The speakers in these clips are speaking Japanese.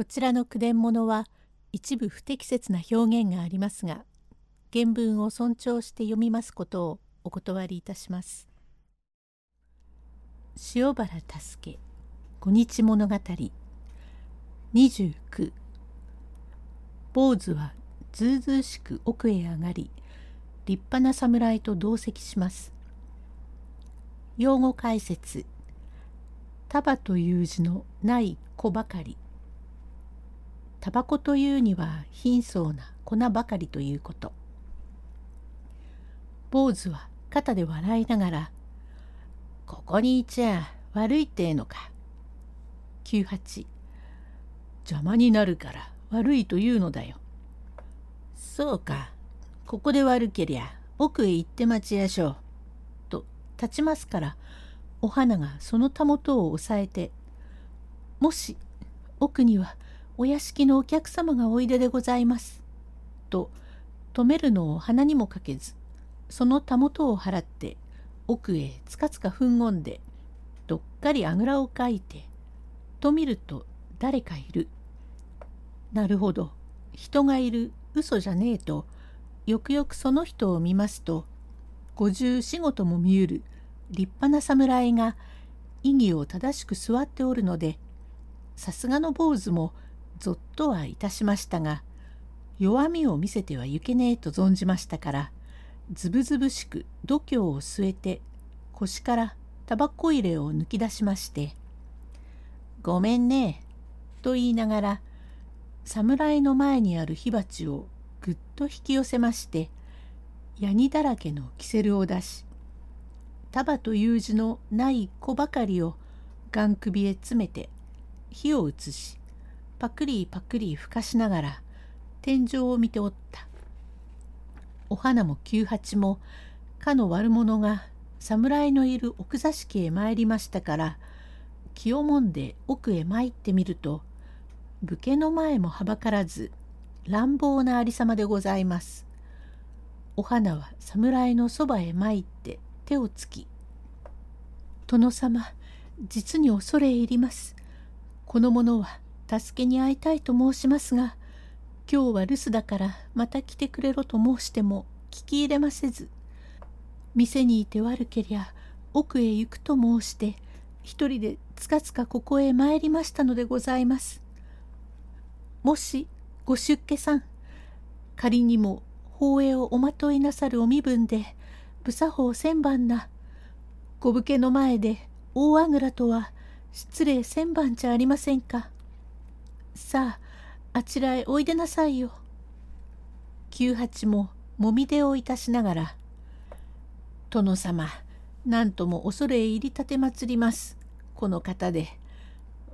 こちらの句伝物は一部不適切な表現がありますが原文を尊重して読みますことをお断りいたします。塩原助五日物語29坊主はずうずうしく奥へ上がり立派な侍と同席します。用語解説束という字のない子ばかりタバコというには貧相な粉ばかりということ。坊主は肩で笑いながら「ここにいちゃ悪いってえのか」98邪魔になるから悪いというのだよ。そうかここで悪けりゃ奥へ行って待ちやしょう。と立ちますからお花がそのたもとを押さえて「もし奥にはお屋敷のお客様がおいででございます」と止めるのを鼻にもかけずそのたもとを払って奥へつかつかふんごんでどっかりあぐらをかいてと見ると誰かいる。なるほど人がいる嘘じゃねえとよくよくその人を見ますと五十四五とも見ゆる立派な侍が意義を正しく座っておるのでさすがの坊主もぞっとはいたしましたが弱みを見せてはいけねえと存じましたからずぶずぶしく度胸を据えて腰からタバコ入れを抜き出しまして「ごめんね」と言いながら侍の前にある火鉢をぐっと引き寄せましてヤニだらけのキセルを出し束という字のない子ばかりを眼首へ詰めて火を移しパクリパクリふかしながら天井を見ておった。お花も九八もかの悪者が侍のいる奥座敷へ参りましたから気をもんで奥へ参ってみると武家の前もはばからず乱暴なありさまでございます。お花は侍のそばへ参って手をつき「殿様実に恐れ入ります。この者は助けに会いたいと申しますが今日は留守だからまた来てくれろと申しても聞き入れませず店にいて悪けりゃ奥へ行くと申して一人でつかつかここへ参りましたのでございます。もしご出家さん仮にも法営をおまといなさるお身分で無作法千番なご武家の前で大あぐらとは失礼千番じゃありませんか。さああちらへおいでなさいよ。九八ももみ出をいたしながら「殿様何とも恐れ入り立てまつりますこの方で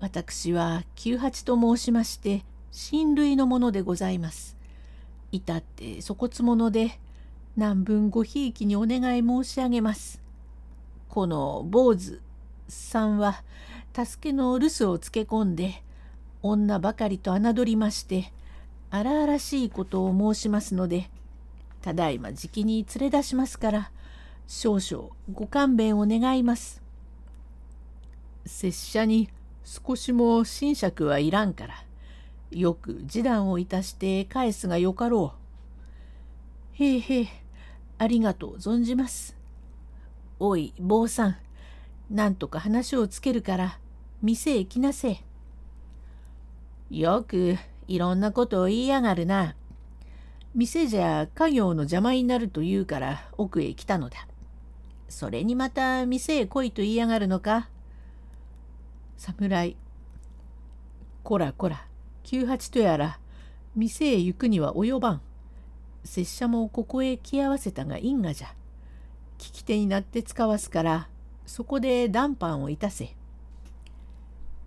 私は九八と申しまして親類のものでございます。至って粗骨者で何分ごひいきにお願い申し上げます。この坊主さんは助けの留守をつけ込んで女ばかりと侮りまして荒々しいことを申しますのでただいまじきに連れ出しますから少々ご勘弁を願います。拙者に少しも斟酌はいらんからよく示談をいたして返すがよかろう。へえへえありがとう存じます。おい坊さんなんとか話をつけるから店へ来なせえ。よくいろんなことを言いやがるな。店じゃ家業の邪魔になると言うから奥へ来たのだ。それにまた店へ来いと言いやがるのか。侍。こらこら、九八とやら、店へ行くには及ばん。拙者もここへ来合わせたが因果じゃ。聞き手になって使わすから、そこで談判をいたせ。へ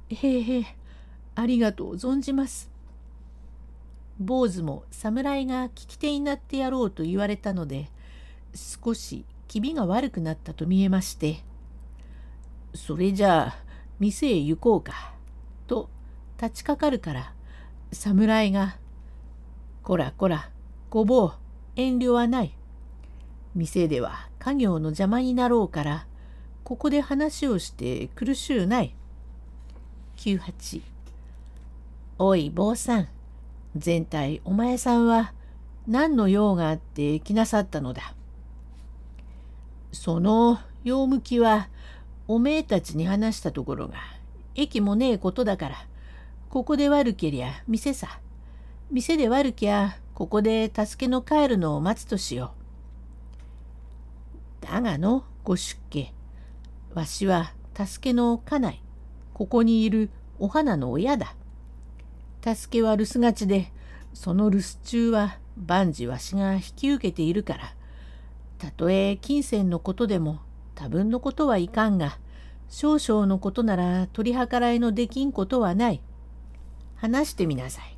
えへえ、ありがとう存じます。坊主も侍が聞き手になってやろうと言われたので少し気味が悪くなったと見えまして「それじゃあ店へ行こうか」と立ちかかるから侍が「こらこらごぼう遠慮はない」店では家業の邪魔になろうからここで話をして苦しゅうない。98おい坊さん全体お前さんは何の用があって来なさったのだ？その用向きはおめえたちに話したところが駅もねえことだからここで悪けりゃ店さ店で悪きゃここで助けの帰るのを待つとしよう。だがのご出家わしは助けの家内ここにいるお花の親だ。助けは留守がちでその留守中は万事わしが引き受けているからたとえ金銭のことでも多分のことはいかんが少々のことなら取り計らいのできんことはない。話してみなさい。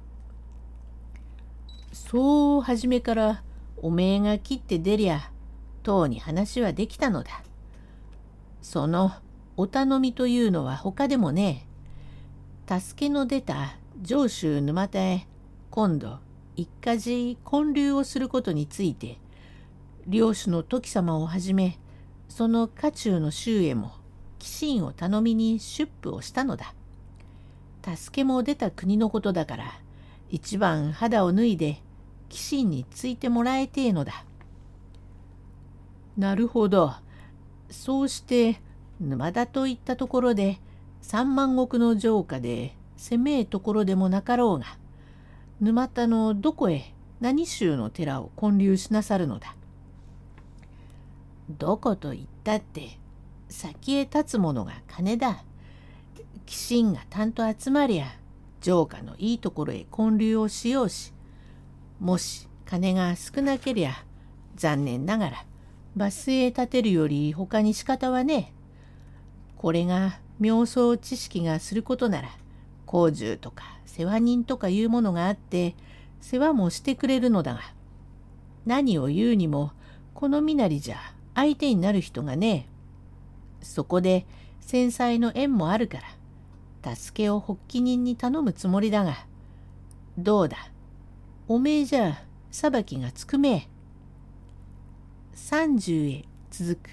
そう初めからおめえが切って出りゃとうに話はできたのだ。そのお頼みというのは他でもねえ。助けの出た上州沼田へ今度一家事建立をすることについて領主の時様をはじめその家中の衆へも寄進を頼みに出府をしたのだ。助けも出た国のことだから一番肌を脱いで寄進についてもらえてえのだ。なるほど。そうして沼田といったところで三万石の城下で攻めえところでもなかろうが沼田のどこへ何州の寺を建立しなさるのだ。どこと言ったって先へ立つものが金だ。寄進がたんと集まりゃ城下のいいところへ建立をしようしもし金が少なけりゃ残念ながらバスへ建てるより他に仕方はねえ。これが妙想知識がすることなら工獣とか世話人とかいうものがあって世話もしてくれるのだが何を言うにもこの身なりじゃ相手になる人がねえ。そこで繊細の縁もあるから助けを発起人に頼むつもりだがどうだおめえじゃ裁きがつくめえ。30へ続く